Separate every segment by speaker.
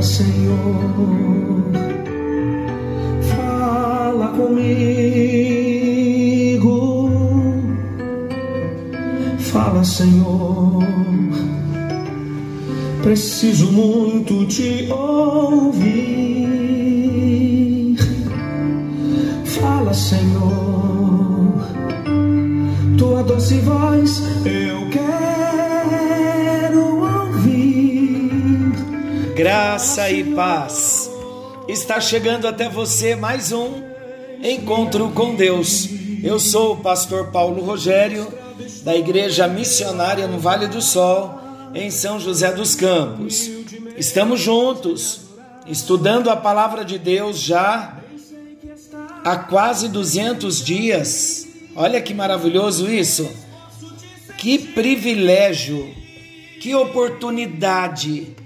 Speaker 1: Fala, Senhor, fala comigo. Fala, Senhor, preciso muito te ouvir.
Speaker 2: Está chegando até você mais um encontro com Deus. Eu sou o pastor Paulo Rogério, da Igreja Missionária no Vale do Sol, em São José dos Campos. Estamos juntos, estudando a palavra de Deus já há quase 200 dias. Olha que maravilhoso isso! Que privilégio, que oportunidade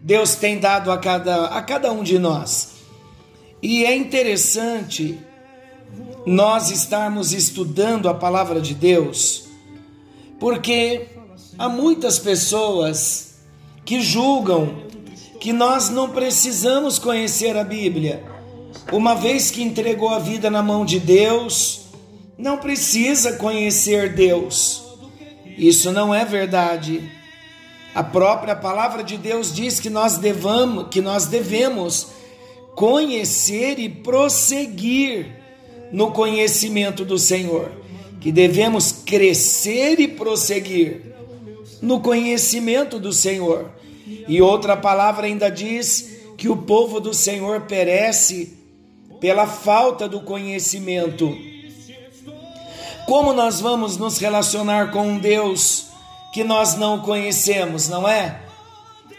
Speaker 2: Deus tem dado a cada, a cada um de nós. E é interessante nós estarmos estudando a palavra de Deus, porque há muitas pessoas que julgam que nós não precisamos conhecer a Bíblia. Uma vez que entregou a vida na mão de Deus, não precisa conhecer Deus. Isso não é verdade. A própria palavra de Deus diz que nós devamos, que nós devemos conhecer e prosseguir no conhecimento do Senhor, que devemos crescer e prosseguir no conhecimento do Senhor. E outra palavra ainda diz que o povo do Senhor perece pela falta do conhecimento. Como nós vamos nos relacionar com um Deus que nós não conhecemos, não é?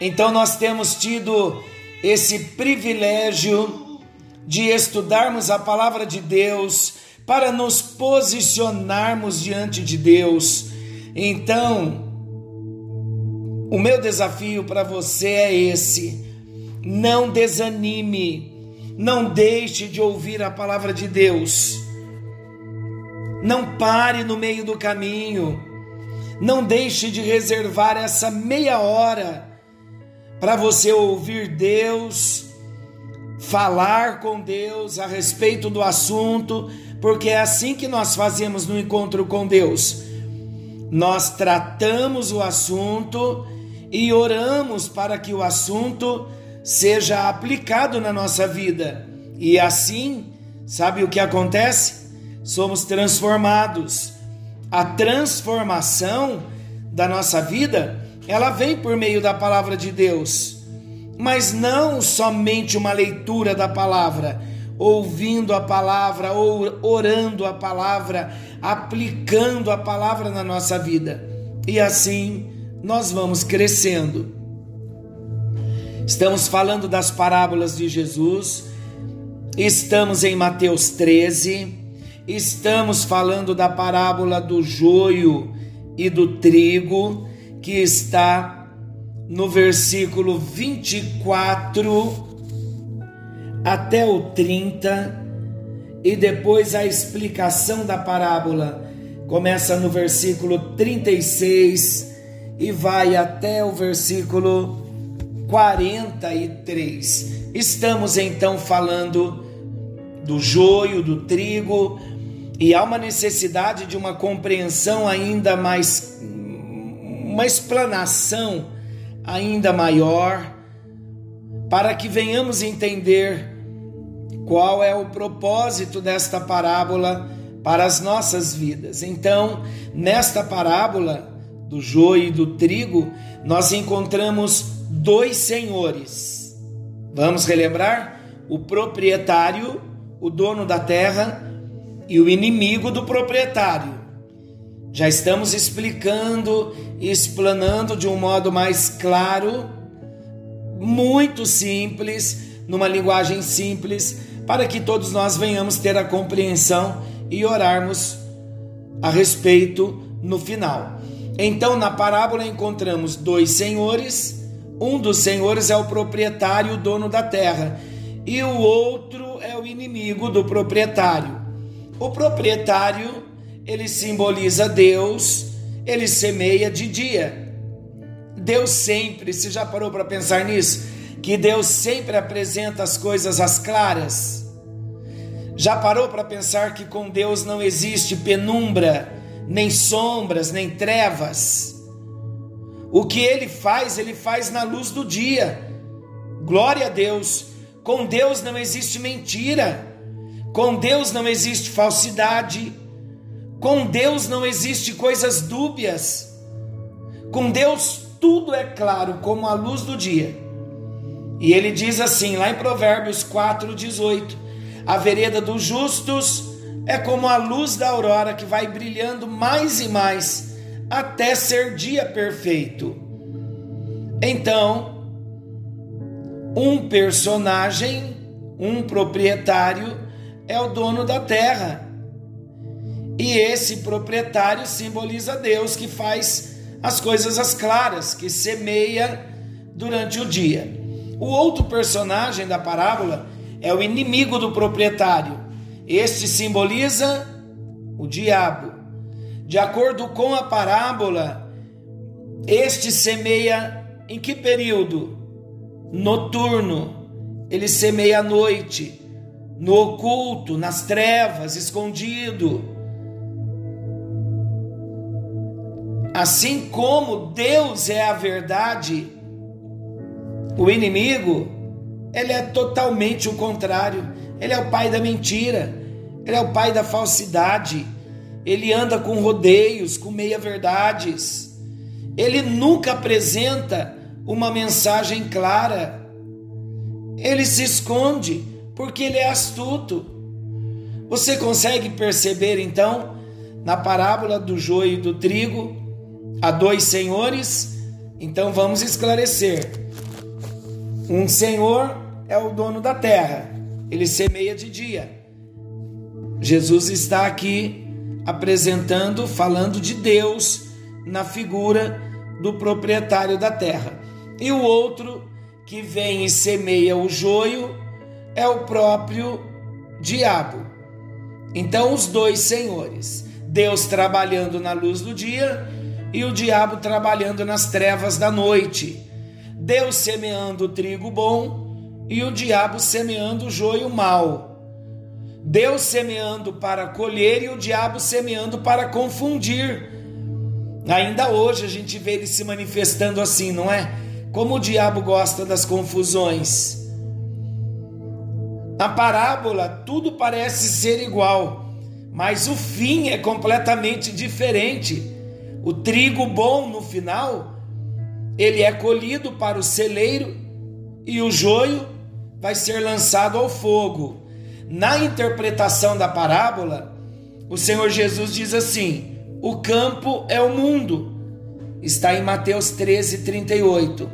Speaker 2: Então nós temos tido esse privilégio de estudarmos a palavra de Deus para nos posicionarmos diante de Deus. Então, o meu desafio para você é esse: não desanime, não deixe de ouvir a palavra de Deus, não pare no meio do caminho. Não deixe de reservar essa meia hora para você ouvir Deus, falar com Deus a respeito do assunto, porque é assim que nós fazemos no encontro com Deus. Nós tratamos o assunto e oramos para que o assunto seja aplicado na nossa vida. E assim, sabe o que acontece? Somos transformados a transformação da nossa vida, ela vem por meio da palavra de Deus, mas não somente uma leitura da palavra, ouvindo a palavra ou orando a palavra, aplicando a palavra na nossa vida. E assim nós vamos crescendo. Estamos falando das parábolas de Jesus, estamos em Mateus 13 Estamos falando da parábola do joio e do trigo, que está no versículo 24 até o 30, e depois a explicação da parábola começa no versículo 36 e vai até o versículo 43. Estamos então falando do joio, do trigo, e há uma necessidade de uma compreensão ainda mais, uma explanação ainda maior, para que venhamos entender qual é o propósito desta parábola para as nossas vidas. Então, nesta parábola do joio e do trigo, nós encontramos dois senhores. Vamos relembrar? O proprietário, o dono da terra, e o inimigo do proprietário. Já estamos explicando explanando de um modo mais claro, muito simples, numa linguagem simples, para que todos nós venhamos ter a compreensão e orarmos a respeito no final. Então, na parábola encontramos dois senhores, um dos senhores é o proprietário, o dono da terra, e o outro é o inimigo do proprietário. O proprietário, ele simboliza Deus, ele semeia de dia. Deus sempre, você já parou para pensar nisso? que Deus sempre apresenta as coisas às claras? Já parou para pensar que com Deus não existe penumbra, nem sombras, nem trevas? O que ele faz, ele faz na luz do dia. Glória a Deus. Com Deus não existe mentira. Com Deus não existe falsidade. Com Deus não existe coisas dúbias. Com Deus tudo é claro como a luz do dia. E ele diz assim, lá em Provérbios 4:18, a vereda dos justos é como a luz da aurora que vai brilhando mais e mais até ser dia perfeito. Então, um personagem, um proprietário é o dono da terra. E esse proprietário simboliza Deus que faz as coisas às claras, que semeia durante o dia. O outro personagem da parábola é o inimigo do proprietário. Este simboliza o diabo. De acordo com a parábola, este semeia em que período? Noturno. Ele semeia à noite, no oculto, nas trevas, escondido. Assim como Deus é a verdade, o inimigo, ele é totalmente o contrário. Ele é o pai da mentira, ele é o pai da falsidade. Ele anda com rodeios, com meia-verdades. Ele nunca apresenta uma mensagem clara. Ele se esconde porque ele é astuto. Você consegue perceber então, na parábola do joio e do trigo, Há dois senhores, então vamos esclarecer. Um senhor é o dono da terra, ele semeia de dia. Jesus está aqui apresentando, falando de Deus na figura do proprietário da terra. E o outro que vem e semeia o joio é o próprio diabo. Então, os dois senhores, Deus trabalhando na luz do dia e o diabo trabalhando nas trevas da noite. Deus semeando o trigo bom e o diabo semeando o joio mau. Deus semeando para colher e o diabo semeando para confundir. Ainda hoje a gente vê ele se manifestando assim, não é? Como o diabo gosta das confusões. Na parábola, tudo parece ser igual, mas o fim é completamente diferente. O trigo bom no final, ele é colhido para o celeiro e o joio vai ser lançado ao fogo. Na interpretação da parábola, o Senhor Jesus diz assim: o campo é o mundo. Está em Mateus 13, 38.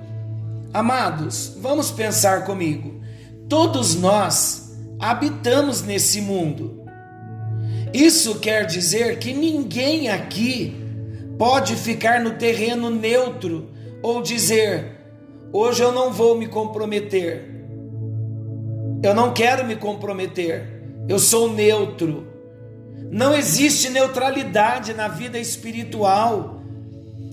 Speaker 2: Amados, vamos pensar comigo. Todos nós habitamos nesse mundo. Isso quer dizer que ninguém aqui pode ficar no terreno neutro ou dizer: hoje eu não vou me comprometer, eu não quero me comprometer, eu sou neutro. Não existe neutralidade na vida espiritual.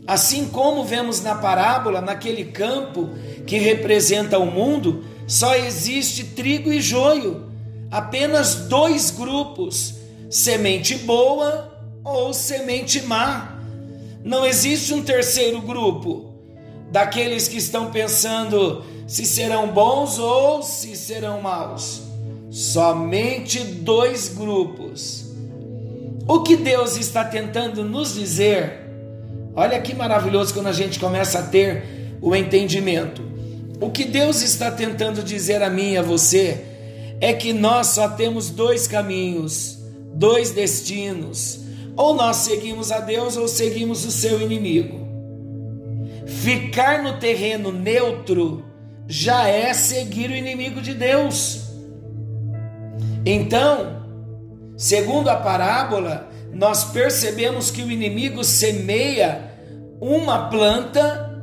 Speaker 2: Assim como vemos na parábola, naquele campo que representa o mundo, só existe trigo e joio, apenas dois grupos: semente boa ou semente má. Não existe um terceiro grupo daqueles que estão pensando se serão bons ou se serão maus. Somente dois grupos. O que Deus está tentando nos dizer? Olha que maravilhoso quando a gente começa a ter o entendimento. O que Deus está tentando dizer a mim e a você é que nós só temos dois caminhos, dois destinos ou nós seguimos a Deus ou seguimos o seu inimigo. Ficar no terreno neutro já é seguir o inimigo de Deus. Então, segundo a parábola, nós percebemos que o inimigo semeia uma planta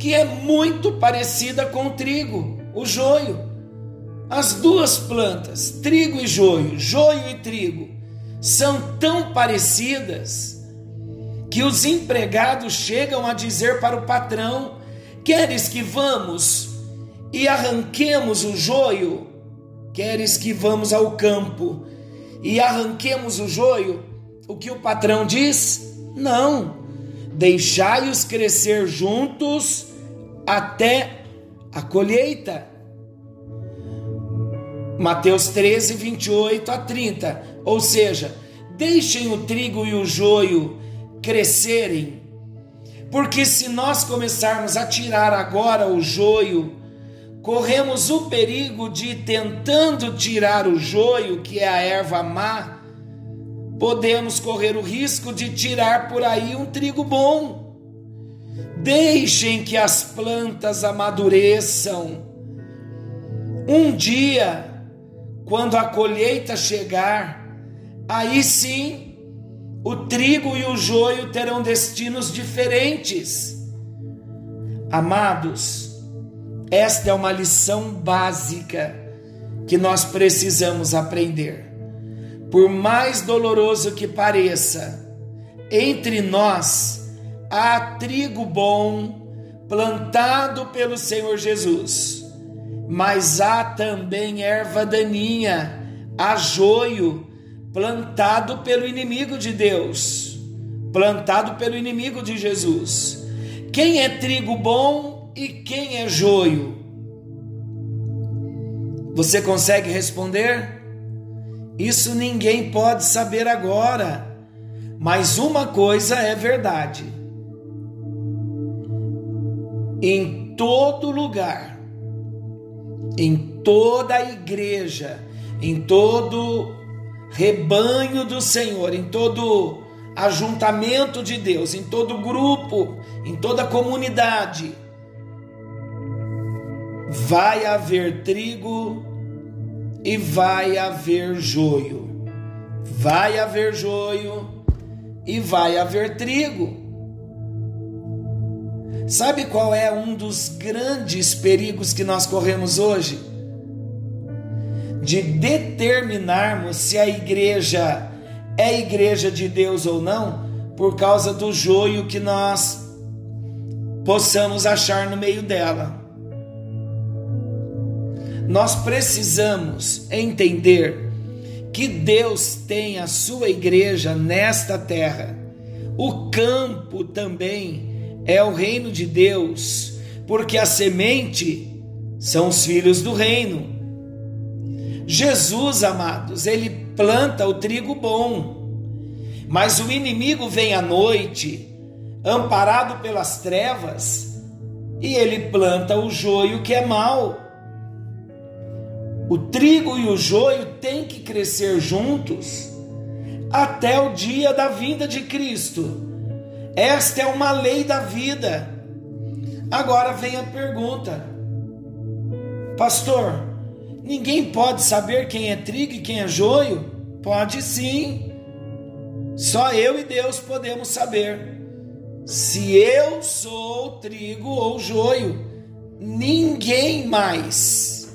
Speaker 2: que é muito parecida com o trigo, o joio. As duas plantas, trigo e joio, joio e trigo, são tão parecidas que os empregados chegam a dizer para o patrão: Queres que vamos e arranquemos o joio, queres que vamos ao campo e arranquemos o joio, o que o patrão diz? Não, deixai-os crescer juntos até a colheita. Mateus 13, 28 a 30. Ou seja, deixem o trigo e o joio crescerem, porque se nós começarmos a tirar agora o joio, corremos o perigo de, tentando tirar o joio, que é a erva má, podemos correr o risco de tirar por aí um trigo bom. Deixem que as plantas amadureçam. Um dia, quando a colheita chegar, aí sim o trigo e o joio terão destinos diferentes. Amados, esta é uma lição básica que nós precisamos aprender. Por mais doloroso que pareça, entre nós há trigo bom plantado pelo Senhor Jesus, mas há também erva daninha, há joio plantado pelo inimigo de Deus, plantado pelo inimigo de Jesus. Quem é trigo bom e quem é joio? Você consegue responder? Isso ninguém pode saber agora, mas uma coisa é verdade. Em todo lugar, em toda a igreja, em todo rebanho do Senhor, em todo ajuntamento de Deus, em todo grupo, em toda comunidade, vai haver trigo e vai haver joio. Vai haver joio e vai haver trigo. Sabe qual é um dos grandes perigos que nós corremos hoje? De determinarmos se a igreja é igreja de Deus ou não, por causa do joio que nós possamos achar no meio dela nós precisamos entender que Deus tem a sua igreja nesta terra. O campo também é o reino de Deus, porque a semente são os filhos do reino. Jesus, amados, ele planta o trigo bom, mas o inimigo vem à noite, amparado pelas trevas, e ele planta o joio que é mau. O trigo e o joio têm que crescer juntos até o dia da vinda de Cristo. Esta é uma lei da vida. Agora vem a pergunta: Pastor, ninguém pode saber quem é trigo e quem é joio? Pode sim. Só eu e Deus podemos saber. Se eu sou trigo ou joio, ninguém mais.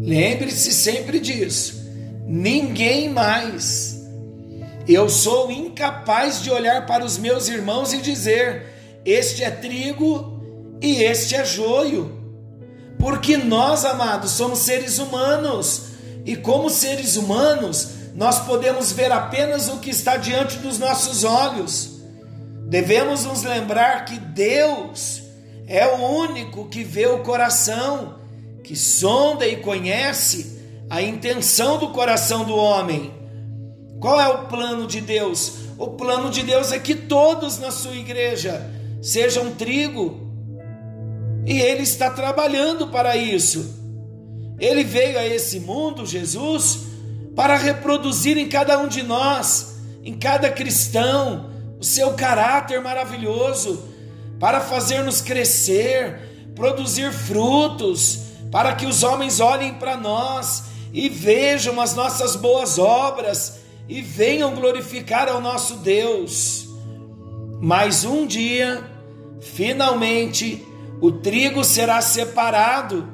Speaker 2: Lembre-se sempre disso. Ninguém mais. Eu sou incapaz de olhar para os meus irmãos e dizer: este é trigo e este é joio. Porque nós, amados, somos seres humanos e, como seres humanos, nós podemos ver apenas o que está diante dos nossos olhos. Devemos nos lembrar que Deus é o único que vê o coração que sonda e conhece a intenção do coração do homem. Qual é o plano de Deus? O plano de Deus é que todos na sua igreja sejam trigo. E ele está trabalhando para isso. Ele veio a esse mundo, Jesus, para reproduzir em cada um de nós, em cada cristão, o seu caráter maravilhoso, para fazer-nos crescer, produzir frutos, para que os homens olhem para nós e vejam as nossas boas obras e venham glorificar ao nosso Deus. Mas um dia, finalmente, o trigo será separado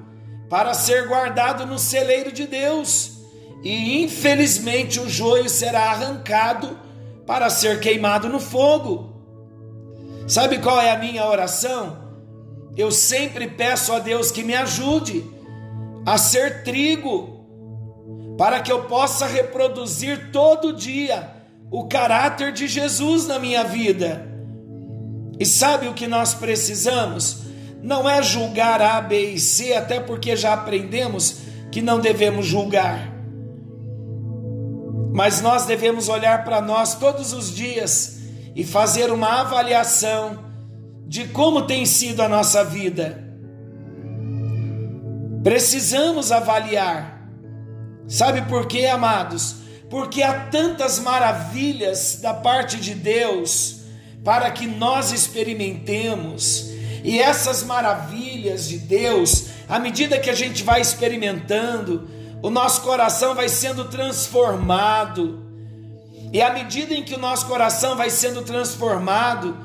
Speaker 2: para ser guardado no celeiro de Deus, e infelizmente o joio será arrancado para ser queimado no fogo. Sabe qual é a minha oração? eu sempre peço a Deus que me ajude a ser trigo, para que eu possa reproduzir todo dia o caráter de Jesus na minha vida. E sabe o que nós precisamos? Não é julgar A, B e C, até porque já aprendemos que não devemos julgar. Mas nós devemos olhar para nós todos os dias e fazer uma avaliação de como tem sido a nossa vida. Precisamos avaliar. Sabe por quê, amados? Porque há tantas maravilhas da parte de Deus para que nós experimentemos. E essas maravilhas de Deus, à medida que a gente vai experimentando, o nosso coração vai sendo transformado. E à medida em que o nosso coração vai sendo transformado,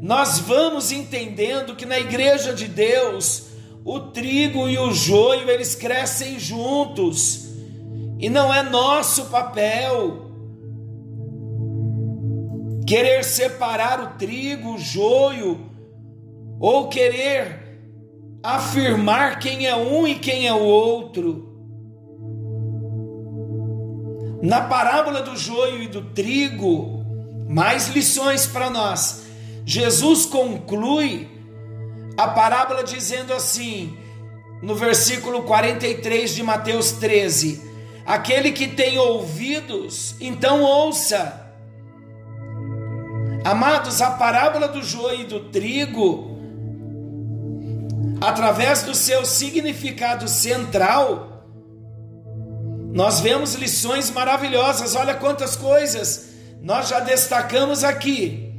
Speaker 2: nós vamos entendendo que na igreja de Deus, o trigo e o joio, eles crescem juntos. E não é nosso papel querer separar o trigo, o joio, ou querer afirmar quem é um e quem é o outro. Na parábola do joio e do trigo, mais lições para nós. Jesus conclui a parábola dizendo assim, no versículo 43 de Mateus 13: Aquele que tem ouvidos, então ouça. Amados, a parábola do joio e do trigo, através do seu significado central, nós vemos lições maravilhosas, olha quantas coisas nós já destacamos aqui.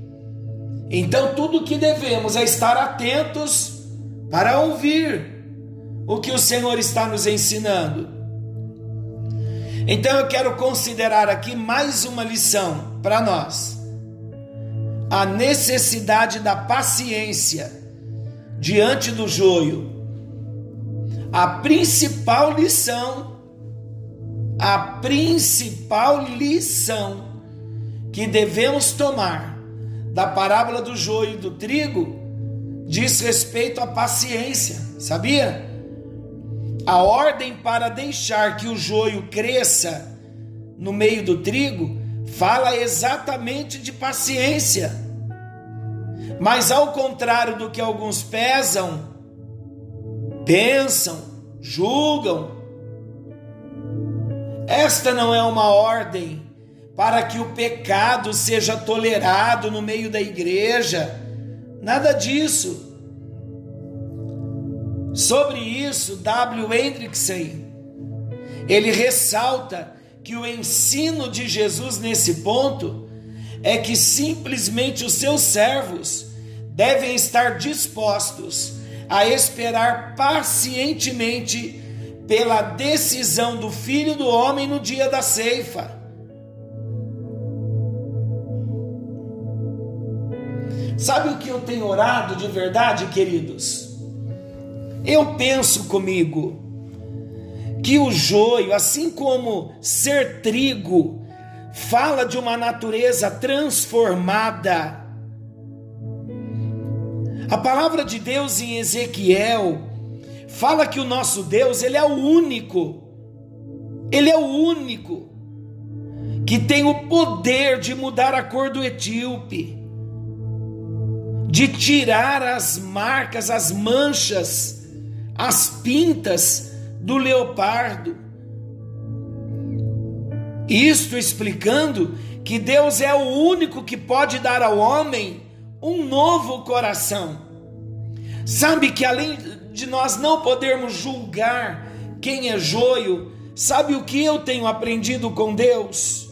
Speaker 2: Então, tudo o que devemos é estar atentos para ouvir o que o Senhor está nos ensinando. Então, eu quero considerar aqui mais uma lição para nós: a necessidade da paciência diante do joio. A principal lição a principal lição que devemos tomar da parábola do joio e do trigo diz respeito à paciência, sabia? A ordem para deixar que o joio cresça no meio do trigo fala exatamente de paciência. Mas ao contrário do que alguns pesam, pensam, julgam, esta não é uma ordem para que o pecado seja tolerado no meio da igreja. Nada disso. Sobre isso, W. Hendrickson, ele ressalta que o ensino de Jesus nesse ponto é que simplesmente os seus servos devem estar dispostos a esperar pacientemente pela decisão do Filho do Homem no dia da ceifa. Sabe o que eu tenho orado de verdade, queridos? Eu penso comigo que o joio, assim como ser trigo, fala de uma natureza transformada. A palavra de Deus em Ezequiel fala que o nosso Deus, ele é o único. Ele é o único que tem o poder de mudar a cor do etíope, de tirar as marcas, as manchas, as pintas do leopardo. Isto explicando que Deus é o único que pode dar ao homem um novo coração. Sabe que além de nós não podermos julgar quem é joio, sabe o que eu tenho aprendido com Deus?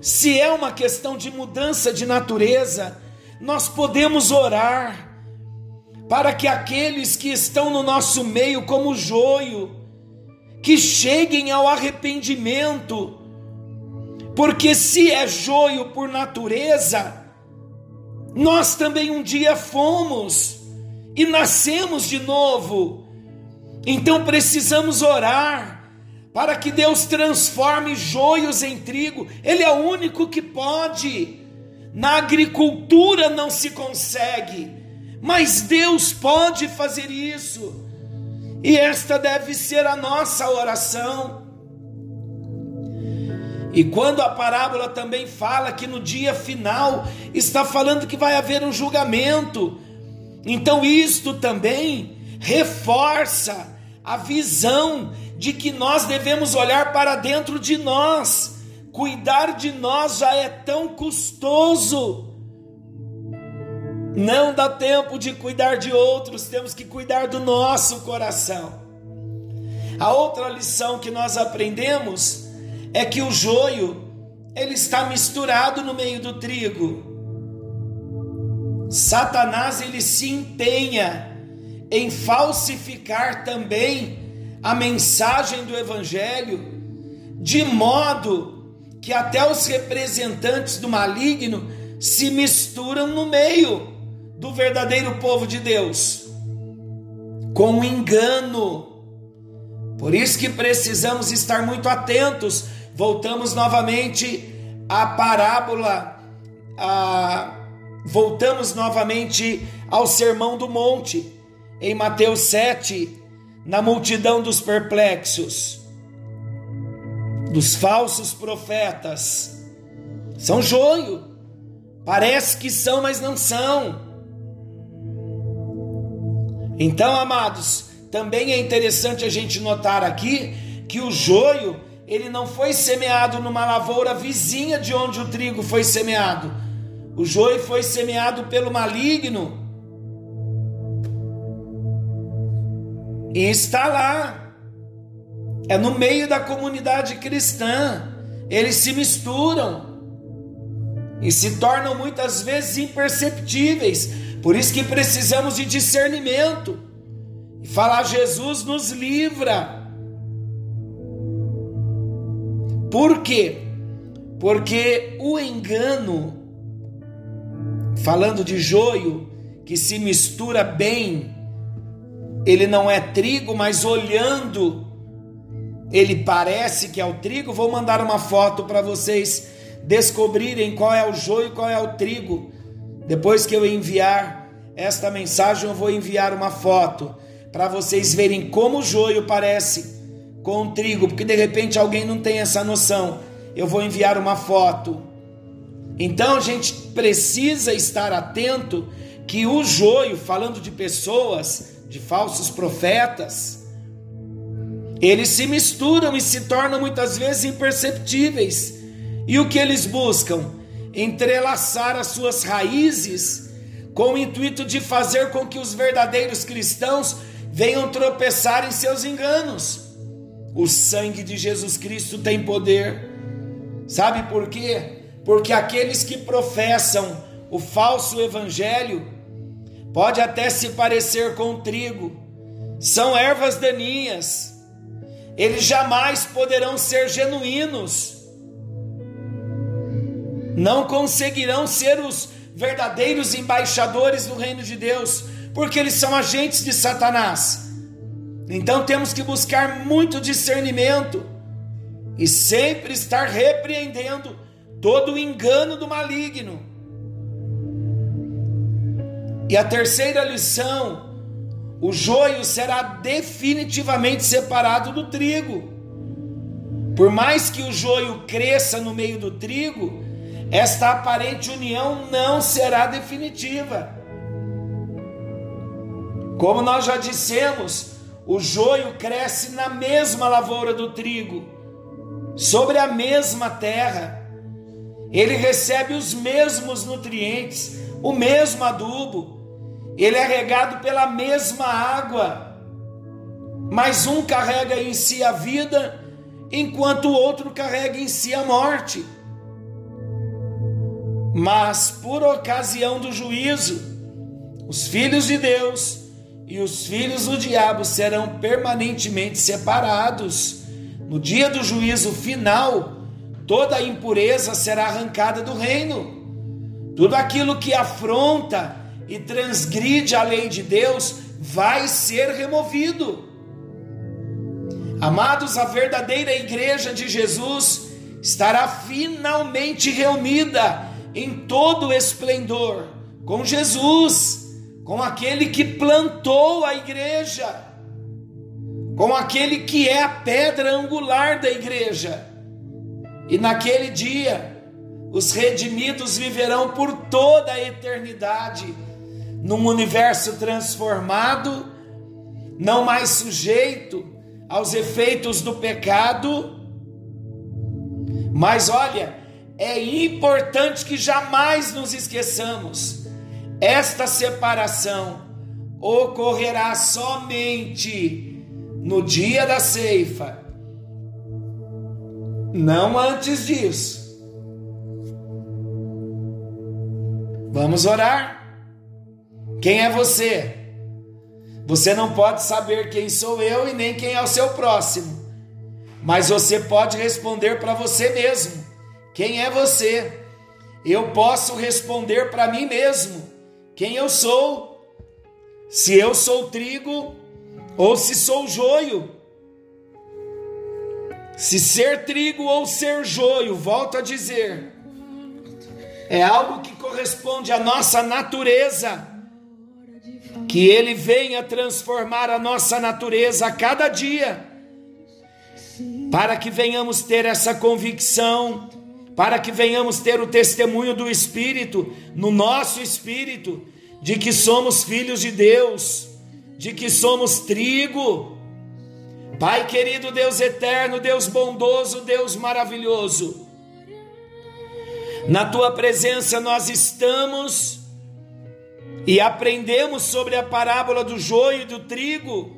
Speaker 2: Se é uma questão de mudança de natureza, nós podemos orar para que aqueles que estão no nosso meio como joio, que cheguem ao arrependimento, porque se é joio por natureza, nós também um dia fomos e nascemos de novo. Então precisamos orar para que Deus transforme joios em trigo. Ele é o único que pode. Na agricultura não se consegue, mas Deus pode fazer isso, e esta deve ser a nossa oração. E quando a parábola também fala que no dia final está falando que vai haver um julgamento, então isto também reforça a visão de que nós devemos olhar para dentro de nós. Cuidar de nós já é tão custoso. Não dá tempo de cuidar de outros, temos que cuidar do nosso coração. A outra lição que nós aprendemos é que o joio ele está misturado no meio do trigo. Satanás ele se empenha em falsificar também a mensagem do evangelho, de modo que até os representantes do maligno se misturam no meio do verdadeiro povo de Deus, com engano. Por isso que precisamos estar muito atentos. Voltamos novamente à parábola, voltamos novamente ao Sermão do Monte, em Mateus 7, na multidão dos perplexos, dos falsos profetas. São joio, parece que são, mas não são. Então, amados, também é interessante a gente notar aqui que o joio, ele não foi semeado numa lavoura vizinha de onde o trigo foi semeado. O joio foi semeado pelo maligno E está lá. É no meio da comunidade cristã. Eles se misturam e se tornam muitas vezes imperceptíveis. Por isso que precisamos de discernimento. E falar Jesus nos livra. Por quê? Porque o engano, falando de joio, que se mistura bem ele não é trigo, mas olhando, ele parece que é o trigo. Vou mandar uma foto para vocês descobrirem qual é o joio e qual é o trigo. Depois que eu enviar esta mensagem, eu vou enviar uma foto para vocês verem como o joio parece com trigo, porque de repente alguém não tem essa noção. Eu vou enviar uma foto. Então a gente precisa estar atento que o joio, falando de pessoas, de falsos profetas, eles se misturam e se tornam muitas vezes imperceptíveis. E o que eles buscam? Entrelaçar as suas raízes com o intuito de fazer com que os verdadeiros cristãos venham tropeçar em seus enganos. O sangue de Jesus Cristo tem poder. Sabe por quê? Porque aqueles que professam o falso evangelho pode até se parecer com trigo, são ervas daninhas, eles jamais poderão ser genuínos, não conseguirão ser os verdadeiros embaixadores do reino de Deus, porque eles são agentes de Satanás. Então temos que buscar muito discernimento e sempre estar repreendendo todo o engano do maligno e a terceira lição: o joio será definitivamente separado do trigo. Por mais que o joio cresça no meio do trigo, esta aparente união não será definitiva. Como nós já dissemos, o joio cresce na mesma lavoura do trigo, sobre a mesma terra. Ele recebe os mesmos nutrientes, o mesmo adubo, ele é regado pela mesma água, mas um carrega em si a vida, enquanto o outro carrega em si a morte. Mas por ocasião do juízo, os filhos de Deus e os filhos do diabo serão permanentemente separados. No dia do juízo final, toda a impureza será arrancada do reino. Tudo aquilo que afronta e transgride a lei de Deus, vai ser removido. Amados, a verdadeira igreja de Jesus estará finalmente reunida em todo o esplendor com Jesus, com aquele que plantou a igreja, com aquele que é a pedra angular da igreja. E naquele dia, os redimidos viverão por toda a eternidade num universo transformado, não mais sujeito aos efeitos do pecado. Mas olha, é importante que jamais nos esqueçamos: esta separação ocorrerá somente no dia da ceifa, não antes disso. Vamos orar? Quem é você? Você não pode saber quem sou eu e nem quem é o seu próximo, mas você pode responder para você mesmo: quem é você? Eu posso responder para mim mesmo: quem eu sou? Se eu sou trigo ou se sou joio. Se ser trigo ou ser joio, volto a dizer, é algo que corresponde à nossa natureza que Ele venha transformar a nossa natureza a cada dia, para que venhamos ter essa convicção, para que venhamos ter o testemunho do Espírito, no nosso espírito, de que somos filhos de Deus, de que somos trigo. Pai querido, Deus eterno, Deus bondoso, Deus maravilhoso, na tua presença nós estamos e aprendemos sobre a parábola do joio e do trigo.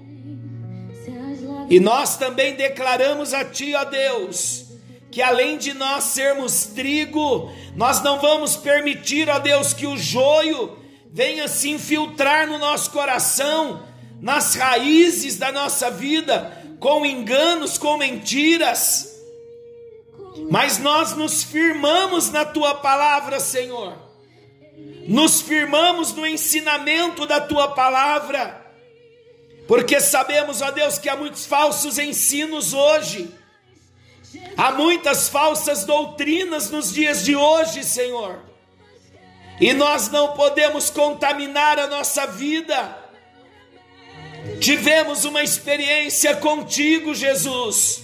Speaker 2: E nós também declaramos a Ti, ó Deus, que além de nós sermos trigo, nós não vamos permitir, ó Deus, que o joio venha se infiltrar no nosso coração, nas raízes da nossa vida, com enganos, com mentiras. Mas nós nos firmamos na Tua palavra, Senhor. Nos firmamos no ensinamento da tua palavra, porque sabemos, ó Deus, que há muitos falsos ensinos hoje, há muitas falsas doutrinas nos dias de hoje, Senhor, e nós não podemos contaminar a nossa vida. Tivemos uma experiência contigo, Jesus,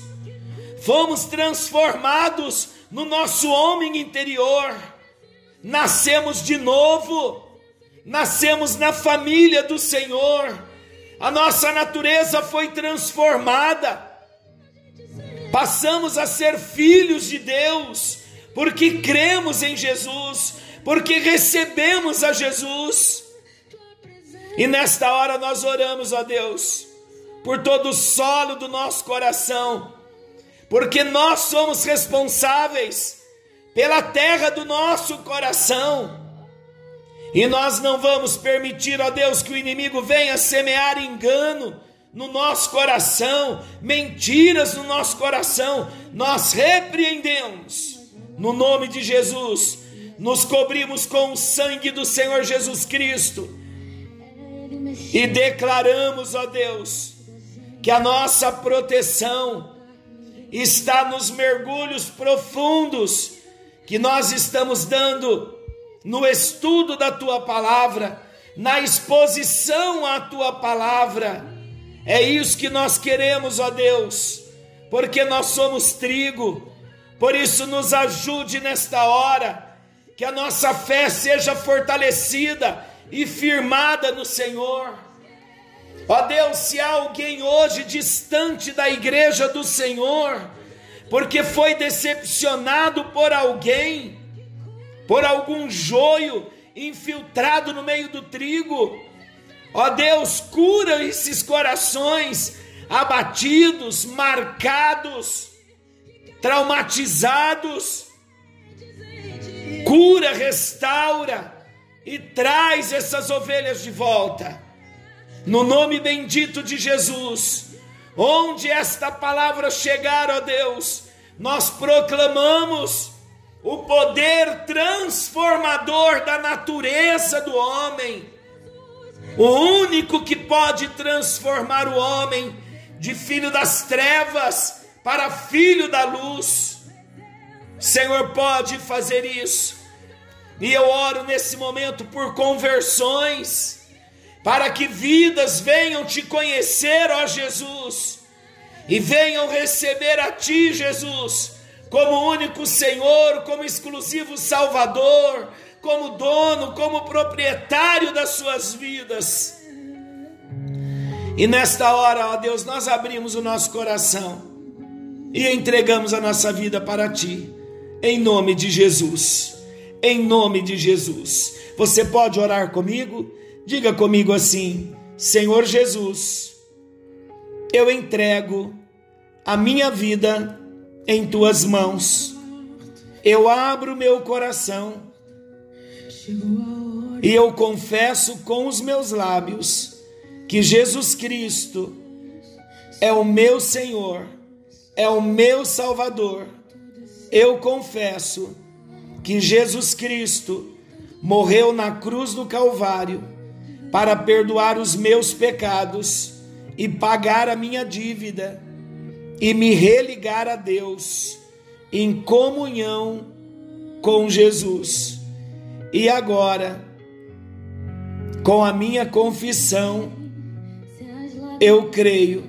Speaker 2: fomos transformados no nosso homem interior. Nascemos de novo, nascemos na família do Senhor, a nossa natureza foi transformada, passamos a ser filhos de Deus, porque cremos em Jesus, porque recebemos a Jesus. E nesta hora nós oramos a Deus por todo o solo do nosso coração, porque nós somos responsáveis pela terra do nosso coração. E nós não vamos permitir, ó Deus, que o inimigo venha semear engano no nosso coração, mentiras no nosso coração. Nós repreendemos no nome de Jesus, nos cobrimos com o sangue do Senhor Jesus Cristo e declaramos, ó Deus, que a nossa proteção está nos mergulhos profundos que nós estamos dando no estudo da tua palavra, na exposição à tua palavra. É isso que nós queremos, ó Deus, porque nós somos trigo. Por isso, nos ajude nesta hora, que a nossa fé seja fortalecida e firmada no Senhor. Ó Deus, se há alguém hoje distante da igreja do Senhor, porque foi decepcionado por alguém, por algum joio infiltrado no meio do trigo. Ó Deus, cura esses corações abatidos, marcados, traumatizados. Cura, restaura e traz essas ovelhas de volta. No nome bendito de Jesus Onde esta palavra chegar, ó Deus, nós proclamamos o poder transformador da natureza do homem. O único que pode transformar o homem de filho das trevas para filho da luz. Senhor pode fazer isso. E eu oro nesse momento por conversões para que vidas venham te conhecer, ó Jesus, e venham receber a Ti, Jesus, como único Senhor, como exclusivo Salvador, como dono, como proprietário das suas vidas. E nesta hora, ó Deus, nós abrimos o nosso coração e entregamos a nossa vida para Ti, em nome de Jesus. Em nome de Jesus. Você pode orar comigo? Diga comigo assim: Senhor Jesus, eu entrego a minha vida em tuas mãos. Eu abro meu coração e eu confesso com os meus lábios que Jesus Cristo é o meu Senhor, é o meu Salvador. Eu confesso que Jesus Cristo morreu na cruz do Calvário para perdoar os meus pecados e pagar a minha dívida e me religar a Deus em comunhão com Jesus. E agora, com a minha confissão, eu creio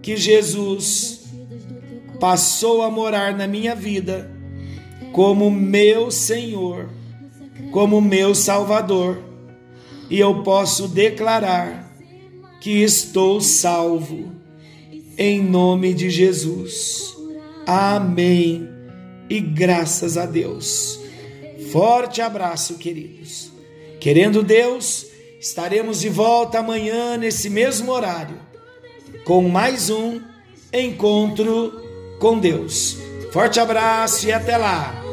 Speaker 2: que Jesus passou a morar na minha vida como meu Senhor, como meu Salvador, e eu posso declarar que estou salvo em nome de Jesus. Amém. E graças a Deus. Forte abraço, queridos. Querendo Deus, estaremos de volta amanhã nesse mesmo horário com mais um encontro com Deus. Forte abraço e até lá.